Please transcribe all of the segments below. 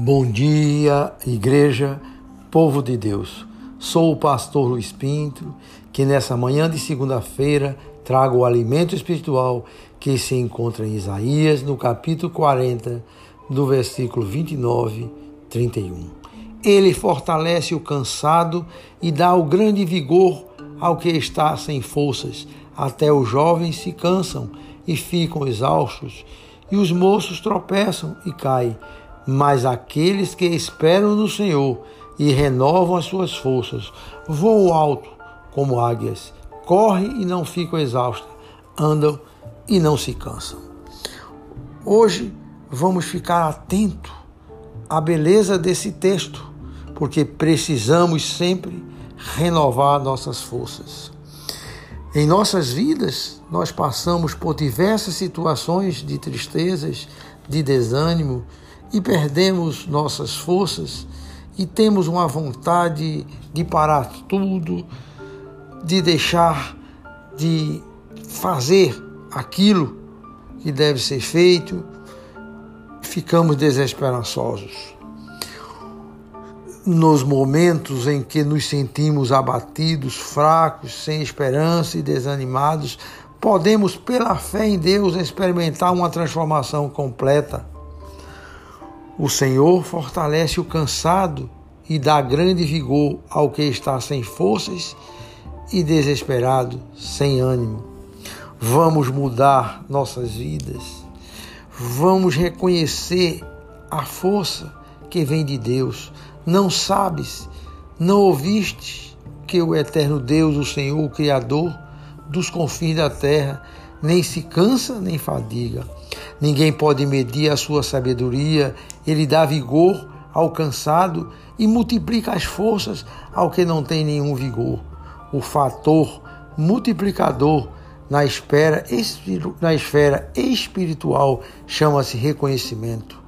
Bom dia, igreja, povo de Deus. Sou o pastor Luiz Pinto, que nessa manhã de segunda-feira trago o alimento espiritual que se encontra em Isaías, no capítulo 40, do versículo 29, 31. Ele fortalece o cansado e dá o grande vigor ao que está sem forças. Até os jovens se cansam e ficam exaustos, e os moços tropeçam e caem mas aqueles que esperam no Senhor e renovam as suas forças, voam alto como águias, correm e não ficam exaustas, andam e não se cansam. Hoje vamos ficar atento à beleza desse texto, porque precisamos sempre renovar nossas forças. Em nossas vidas, nós passamos por diversas situações de tristezas, de desânimo, e perdemos nossas forças e temos uma vontade de parar tudo, de deixar de fazer aquilo que deve ser feito, ficamos desesperançosos. Nos momentos em que nos sentimos abatidos, fracos, sem esperança e desanimados, podemos, pela fé em Deus, experimentar uma transformação completa o Senhor fortalece o cansado e dá grande vigor ao que está sem forças e desesperado, sem ânimo. Vamos mudar nossas vidas. Vamos reconhecer a força que vem de Deus. Não sabes, não ouviste que o eterno Deus, o Senhor, o Criador dos confins da terra, nem se cansa nem fadiga. Ninguém pode medir a sua sabedoria, ele dá vigor ao cansado e multiplica as forças ao que não tem nenhum vigor. O fator multiplicador na esfera, na esfera espiritual chama-se reconhecimento.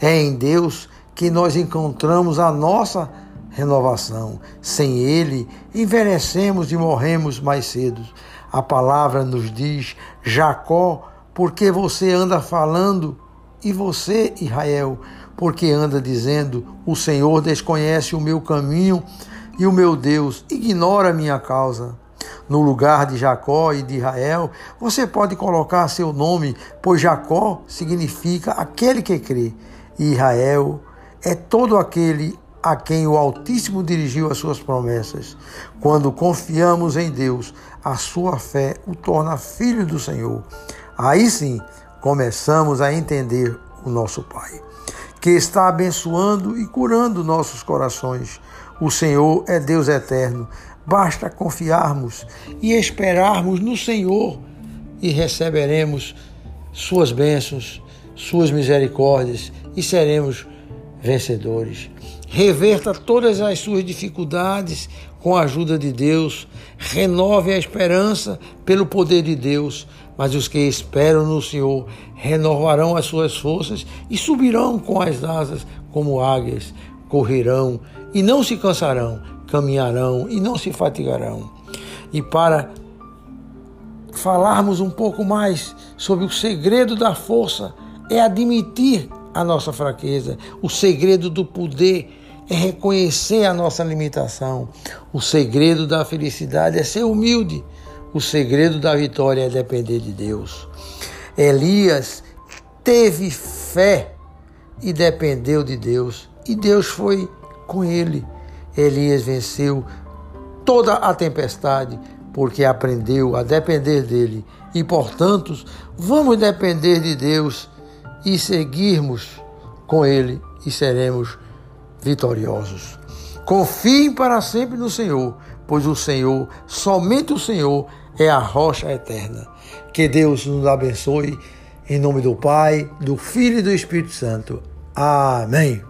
É em Deus que nós encontramos a nossa renovação. Sem Ele, envelhecemos e morremos mais cedo. A palavra nos diz: Jacó porque você anda falando, e você, Israel, porque anda dizendo: O Senhor desconhece o meu caminho e o meu Deus ignora a minha causa. No lugar de Jacó e de Israel, você pode colocar seu nome, pois Jacó significa aquele que crê, e Israel é todo aquele a quem o Altíssimo dirigiu as suas promessas. Quando confiamos em Deus, a sua fé o torna filho do Senhor. Aí sim começamos a entender o nosso Pai, que está abençoando e curando nossos corações. O Senhor é Deus eterno. Basta confiarmos e esperarmos no Senhor e receberemos suas bênçãos, suas misericórdias e seremos vencedores. Reverta todas as suas dificuldades com a ajuda de Deus. Renove a esperança pelo poder de Deus. Mas os que esperam no Senhor renovarão as suas forças e subirão com as asas como águias. Correrão e não se cansarão, caminharão e não se fatigarão. E para falarmos um pouco mais sobre o segredo da força, é admitir a nossa fraqueza. O segredo do poder é reconhecer a nossa limitação. O segredo da felicidade é ser humilde. O segredo da vitória é depender de Deus. Elias teve fé e dependeu de Deus, e Deus foi com ele. Elias venceu toda a tempestade porque aprendeu a depender dele. E, portanto, vamos depender de Deus e seguirmos com Ele e seremos vitoriosos. Confiem para sempre no Senhor, pois o Senhor, somente o Senhor, é a rocha eterna. Que Deus nos abençoe, em nome do Pai, do Filho e do Espírito Santo. Amém.